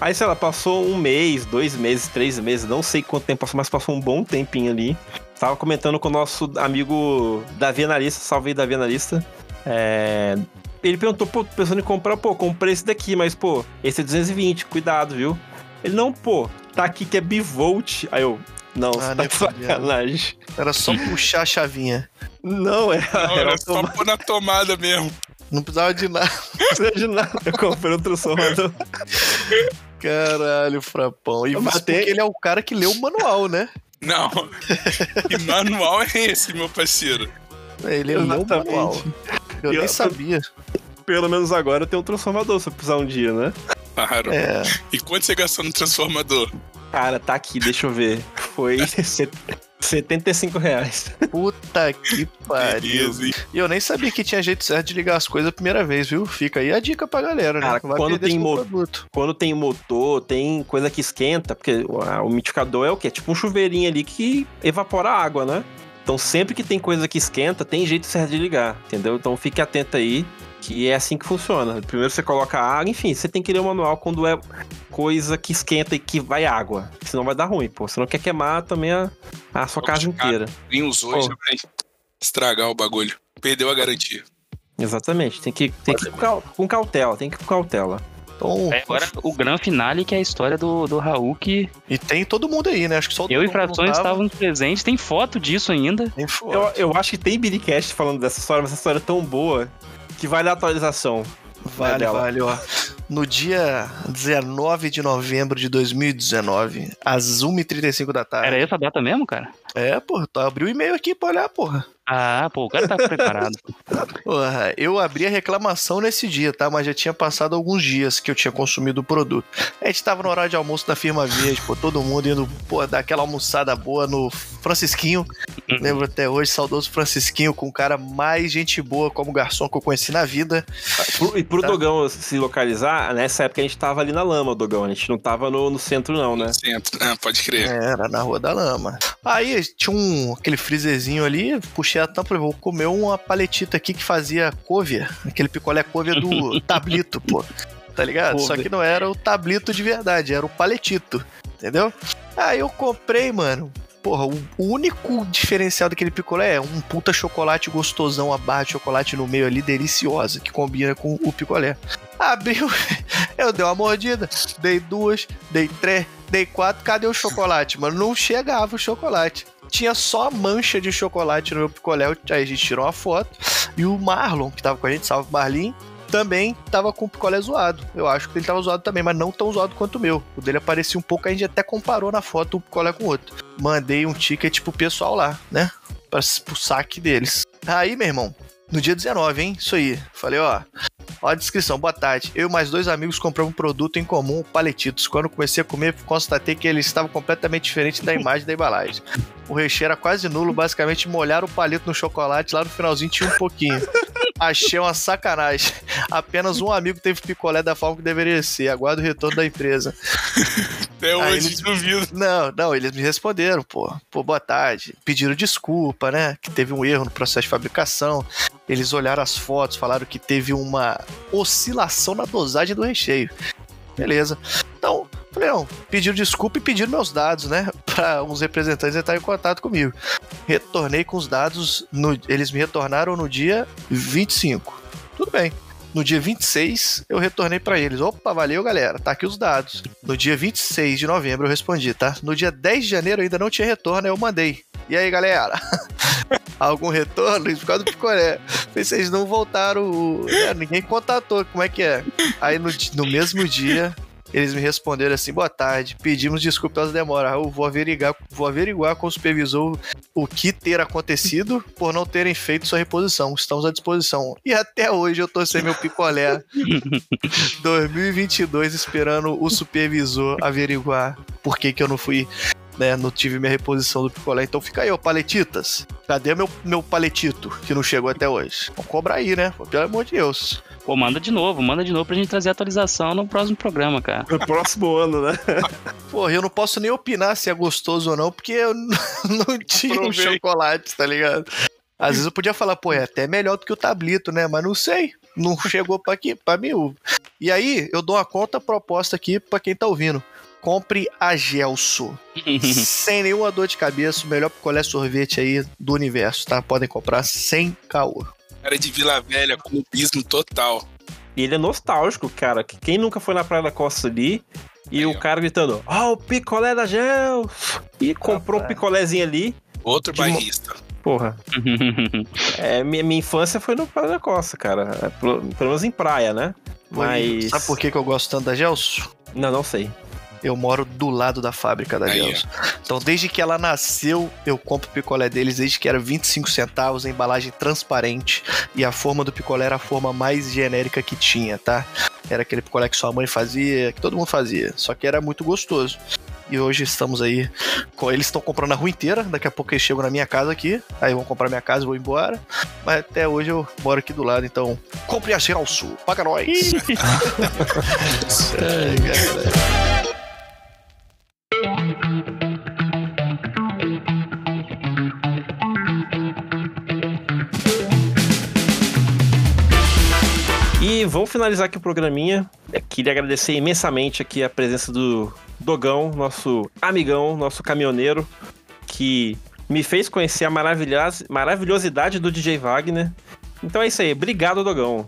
[SPEAKER 1] Aí, sei lá, passou um mês, dois meses, três meses, não sei quanto tempo passou, mas passou um bom tempinho ali. Tava comentando com o nosso amigo Davi Analista, salve aí Davi Analista. É, Ele perguntou, pô, tô pensando em comprar, pô, comprei esse daqui, mas, pô, esse é 220, cuidado, viu? Ele, não, pô, tá aqui que é bivolt. Aí eu, não,
[SPEAKER 2] Ah,
[SPEAKER 1] você tá de sacanagem.
[SPEAKER 2] Era só puxar a chavinha.
[SPEAKER 1] Não, era,
[SPEAKER 3] Não, [LAUGHS]
[SPEAKER 1] era
[SPEAKER 3] era só pôr na tomada mesmo.
[SPEAKER 2] Não precisava de nada. [LAUGHS]
[SPEAKER 1] automático de nada. Eu comprei um transformador.
[SPEAKER 2] Caralho, Frapão. E
[SPEAKER 1] matei-
[SPEAKER 2] porque ele é o cara que leu o manual, né?
[SPEAKER 3] Não. Que [LAUGHS] manual é esse, meu parceiro?
[SPEAKER 2] Ele leu o manual. Eu
[SPEAKER 1] E
[SPEAKER 2] nem
[SPEAKER 1] eu-
[SPEAKER 2] sabia.
[SPEAKER 1] Pelo menos agora eu tenho um transformador se eu precisar um dia, né?
[SPEAKER 3] Claro.
[SPEAKER 2] É.
[SPEAKER 3] E quanto você gastou no transformador?
[SPEAKER 1] Cara, tá aqui, deixa eu ver. Foi [LAUGHS] 75 reais.
[SPEAKER 2] Puta que [LAUGHS] pariu. E eu nem sabia que tinha jeito certo de ligar as coisas a primeira vez, viu? Fica aí a dica pra galera, né?
[SPEAKER 1] Cara,
[SPEAKER 2] Não vai
[SPEAKER 1] quando tem
[SPEAKER 2] produto.
[SPEAKER 1] Quando tem motor, tem coisa que esquenta, porque o, mitificador é o quê? Tipo um chuveirinho ali que evapora a água, né? Então sempre que tem coisa que esquenta, tem jeito certo de ligar, entendeu? Então fique atento aí, que é assim que funciona. Primeiro você coloca a água, enfim, você tem que ler o manual quando é coisa que esquenta e que vai água. Senão vai dar ruim, pô. Você não quer queimar também a, a sua casa inteira.
[SPEAKER 3] Nem usou já vai estragar o bagulho. Perdeu a garantia.
[SPEAKER 1] Exatamente. Tem que, tem que ir com cau- com cautela, tem que ir com cautela.
[SPEAKER 2] Então,
[SPEAKER 4] É, agora o grande finale, que é a história do, do Raul, que
[SPEAKER 2] E tem todo mundo aí, né? Acho que só o
[SPEAKER 4] eu e Frações
[SPEAKER 2] tava.
[SPEAKER 4] estávamos presentes. Tem foto disso ainda.
[SPEAKER 2] Nem foda.
[SPEAKER 1] Eu, eu acho que tem Biricast falando dessa história, mas essa história é tão boa que vale a atualização.
[SPEAKER 2] Vale, vale, ó. No dia 19 de novembro de 2019, às 1h35 da tarde.
[SPEAKER 4] Era essa a data mesmo, cara?
[SPEAKER 2] É, porra, tu abriu o e-mail aqui pra olhar, porra.
[SPEAKER 4] Ah, pô, o cara tá preparado. [LAUGHS]
[SPEAKER 2] Porra, eu abri a reclamação nesse dia, tá? Mas já tinha passado alguns dias que eu tinha consumido o produto. A gente tava no horário de almoço da firma Verde, pô, todo mundo indo, pô, dar aquela almoçada boa no Francisquinho. Lembro até hoje, saudoso Francisquinho, com o cara mais gente boa como garçom que eu conheci na vida.
[SPEAKER 1] Pro- e pro
[SPEAKER 2] Tá.
[SPEAKER 1] Dogão se localizar, nessa época a gente tava ali na lama, Dogão. A gente não tava no, no centro, não, né?
[SPEAKER 3] Centro. Ah, pode crer.
[SPEAKER 2] Era na Rua da Lama. Aí tinha um, aquele freezerzinho ali, puxei a tampa e falei, vou comer uma paletita aqui que fazia couve, aquele picolé couve do [LAUGHS] tablito, pô. Tá ligado? Só que não era o tablito de verdade, era o paletito, entendeu? Aí eu comprei, mano. Porra, o único diferencial daquele picolé é um puta chocolate gostosão, a barra de chocolate no meio ali, deliciosa, que combina com o picolé. Abriu, [LAUGHS] eu dei uma mordida, dei duas, dei três, dei quatro, cadê o chocolate, mano? Não chegava o chocolate. Tinha só mancha de chocolate no meu picolé. Aí a gente tirou uma foto. E o Marlon, que tava com a gente, salve Marlin, também tava com o picolé zoado. Eu acho que ele tava zoado também, mas não tão zoado quanto o meu. O dele aparecia um pouco, a gente até comparou na foto o picolé com o outro. Mandei um ticket pro pessoal lá, né? Pra, pro saque deles. Aí, meu irmão, no dia 19, hein? Isso aí. Falei, ó. Ó a descrição, boa tarde. Eu e mais dois amigos compramos um produto em comum, paletitos. Quando comecei a comer, constatei que ele estava completamente diferente da imagem da embalagem. O recheio era quase nulo, basicamente molharam o palito no chocolate, lá no finalzinho tinha um pouquinho. Achei uma sacanagem. Apenas um amigo teve picolé da forma que deveria ser. Aguardo o retorno da empresa.
[SPEAKER 3] Até hoje,
[SPEAKER 2] eles-
[SPEAKER 3] duvido.
[SPEAKER 2] Não, não, eles me responderam, pô. Pô, boa tarde. Pediram desculpa, né? Que teve um erro no processo de fabricação. Eles olharam as fotos, falaram que teve uma oscilação na dosagem do recheio. Beleza. Não, pediram desculpa e pediram meus dados, né? [LAUGHS] Pra uns representantes entrarem em contato comigo. Retornei com os dados, no- eles me retornaram no dia 25. Tudo bem. No dia 26, eu retornei pra eles. Opa, valeu, galera. Tá aqui os dados. No dia 26 de novembro eu respondi, tá? No dia 10 de janeiro ainda não tinha retorno, eu mandei. E aí, galera? [LAUGHS] Algum retorno? Por causa do picolé. Vocês não voltaram. é, ninguém contatou, como é que é? Aí no, no mesmo dia, eles me responderam assim: boa tarde, pedimos desculpa pelas demoras. Eu vou averiguar, vou averiguar com o supervisor o que ter acontecido por não terem feito sua reposição. Estamos à disposição. E até hoje eu tô sem meu picolé. [LAUGHS] 2022 esperando o supervisor averiguar por que, que eu não fui. Né, não tive minha reposição do picolé. Então fica aí, ó, paletitas. Cadê meu, meu paletito que não chegou até hoje? Vamos cobrar aí, né? Pelo amor de Deus.
[SPEAKER 4] Pô, manda de novo, manda de novo pra gente trazer atualização no próximo programa, cara.
[SPEAKER 1] No próximo ano, né? [LAUGHS]
[SPEAKER 2] Porra, eu não posso nem opinar se é gostoso ou não, porque eu [LAUGHS] não tinha um chocolate, tá ligado? Às vezes eu podia falar, pô, é até melhor do que o tablito, né? Mas não sei. Não [LAUGHS] chegou pra, aqui, pra mim. E aí, eu dou uma conta proposta aqui pra quem tá ouvindo. Compre a Gelso. sem nenhuma dor de cabeça, o melhor picolé sorvete aí do universo, tá? Podem comprar sem caô.
[SPEAKER 3] Cara de Vila Velha, clubismo total.
[SPEAKER 1] E ele é nostálgico, cara. que Quem nunca foi na Praia da Costa ali e
[SPEAKER 3] Aí,
[SPEAKER 1] o
[SPEAKER 3] ó.
[SPEAKER 1] cara gritando, ó, o picolé da Gel! E comprou um
[SPEAKER 2] Rapaz.
[SPEAKER 1] picolézinho ali.
[SPEAKER 3] Outro
[SPEAKER 1] De mo-
[SPEAKER 3] bairrista.
[SPEAKER 1] Porra, [LAUGHS] é, minha, minha infância foi no Praia da Costa, cara. É, Pelo, pelo menos em praia, né? Mas.
[SPEAKER 2] Sabe por que, que eu gosto tanto da Gelso?
[SPEAKER 1] Não, não sei.
[SPEAKER 2] Eu moro do lado da fábrica da
[SPEAKER 3] Aí,
[SPEAKER 2] Gelso. Então, desde que ela nasceu, eu compro o picolé deles, desde que era 25 centavos, a embalagem transparente. E a forma do picolé era a forma mais genérica que tinha, tá? Era aquele picolé que sua mãe fazia, que todo mundo fazia. Só que era muito gostoso. E hoje estamos aí. com- Eles estão comprando a rua inteira. Daqui a pouco eles chegam na minha casa aqui. Aí vão comprar minha casa e vou embora. Mas até hoje eu moro aqui do lado, então. Compre a Gelso. Paga nós. [LAUGHS] [LAUGHS] Ai,
[SPEAKER 1] E vamos finalizar aqui o programinha. Queria agradecer imensamente aqui a presença do Dogão, nosso amigão, nosso caminhoneiro, que me fez conhecer a maravilhosa, maravilhosidade do DJ Wagner. Então é isso aí. Obrigado, Dogão.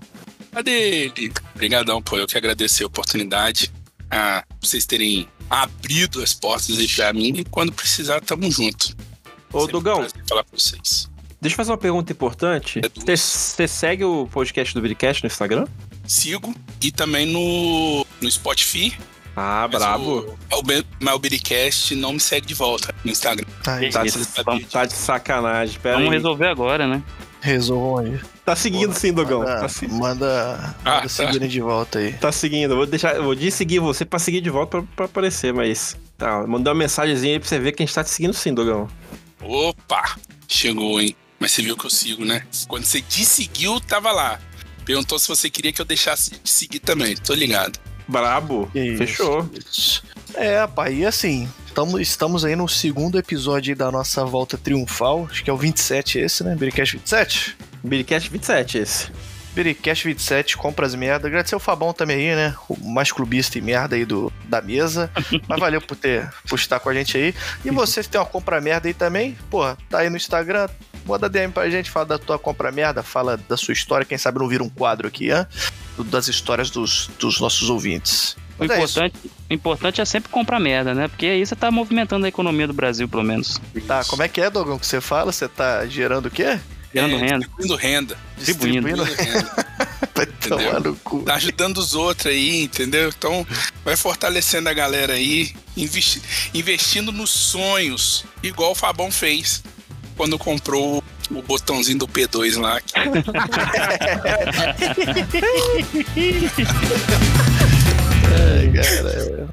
[SPEAKER 3] Cadê ele? Obrigadão, pô. Eu que agradecer a oportunidade. A vocês terem abrido as portas aí pra mim. E quando precisar, tamo junto.
[SPEAKER 1] Ô,
[SPEAKER 3] Sempre um
[SPEAKER 1] Dogão,
[SPEAKER 3] prazer falar com vocês.
[SPEAKER 1] Deixa eu fazer uma pergunta importante.
[SPEAKER 3] É.
[SPEAKER 1] Você segue o podcast do Vidcast no Instagram?
[SPEAKER 3] Sigo. E também no, no Spotify.
[SPEAKER 1] Ah,
[SPEAKER 3] Mas
[SPEAKER 1] brabo.
[SPEAKER 3] O, mas o Biricast não me segue de volta no Instagram.
[SPEAKER 2] Ai,
[SPEAKER 1] Tá,
[SPEAKER 4] Isso,
[SPEAKER 1] de,
[SPEAKER 4] vamos-
[SPEAKER 1] tá de sacanagem. Pera
[SPEAKER 4] Vamos
[SPEAKER 1] aí.
[SPEAKER 4] resolver agora, né?
[SPEAKER 2] resolvam aí.
[SPEAKER 1] Tá seguindo sim, Dogão.
[SPEAKER 2] Manda,
[SPEAKER 1] Tá, se-
[SPEAKER 2] manda,
[SPEAKER 3] Ah,
[SPEAKER 2] manda
[SPEAKER 3] tá.
[SPEAKER 2] seguirem de volta aí.
[SPEAKER 1] tá seguindo. Vou deixar, eu vou seguir você pra seguir de volta pra, pra aparecer, mas. Tá, mandar uma mensagenzinha aí pra você ver que a gente tá te seguindo sim, Dogão.
[SPEAKER 3] Opa! Chegou, hein? Mas você viu que eu sigo, né? Quando você desseguiu, tava lá. Perguntou se você queria que eu deixasse de seguir também. Tô ligado.
[SPEAKER 1] Brabo.
[SPEAKER 2] Isso,
[SPEAKER 1] Fechou.
[SPEAKER 2] isso. É, rapaz, e assim, tamo, estamos aí no segundo episódio aí da nossa volta triunfal. Acho que é o 27 esse, né? Biricast 27?
[SPEAKER 1] Biricast 27 esse.
[SPEAKER 2] Biricast 27, compras merda. Agradecer o Fabão também aí, né? O mais clubista e merda aí do, da mesa. [LAUGHS] Mas valeu por ter por estar com a gente aí. E [LAUGHS] você que tem uma compra merda aí também, porra, tá aí no Instagram. Manda DM pra gente, fala da tua compra merda, fala da sua história, quem sabe não vira um quadro aqui? Do- Das histórias dos, dos nossos ouvintes.
[SPEAKER 4] O
[SPEAKER 2] é
[SPEAKER 4] importante, o importante é sempre comprar merda, né? Porque aí você tá movimentando a economia do Brasil, pelo menos.
[SPEAKER 2] Tá, como é que é, Dogão, que você fala? Você tá gerando o quê?
[SPEAKER 4] Gerando
[SPEAKER 3] É,
[SPEAKER 4] renda.
[SPEAKER 3] Distribuindo renda.
[SPEAKER 4] Distribuindo.
[SPEAKER 3] Distribuindo renda. [LAUGHS]
[SPEAKER 2] Vai tomar no cu.
[SPEAKER 3] Tá ajudando os outros aí, entendeu? Então, vai fortalecendo a galera aí, investi- investindo nos sonhos, igual o Fabão fez quando comprou o botãozinho do P2 lá. [LAUGHS]
[SPEAKER 2] Ai, cara.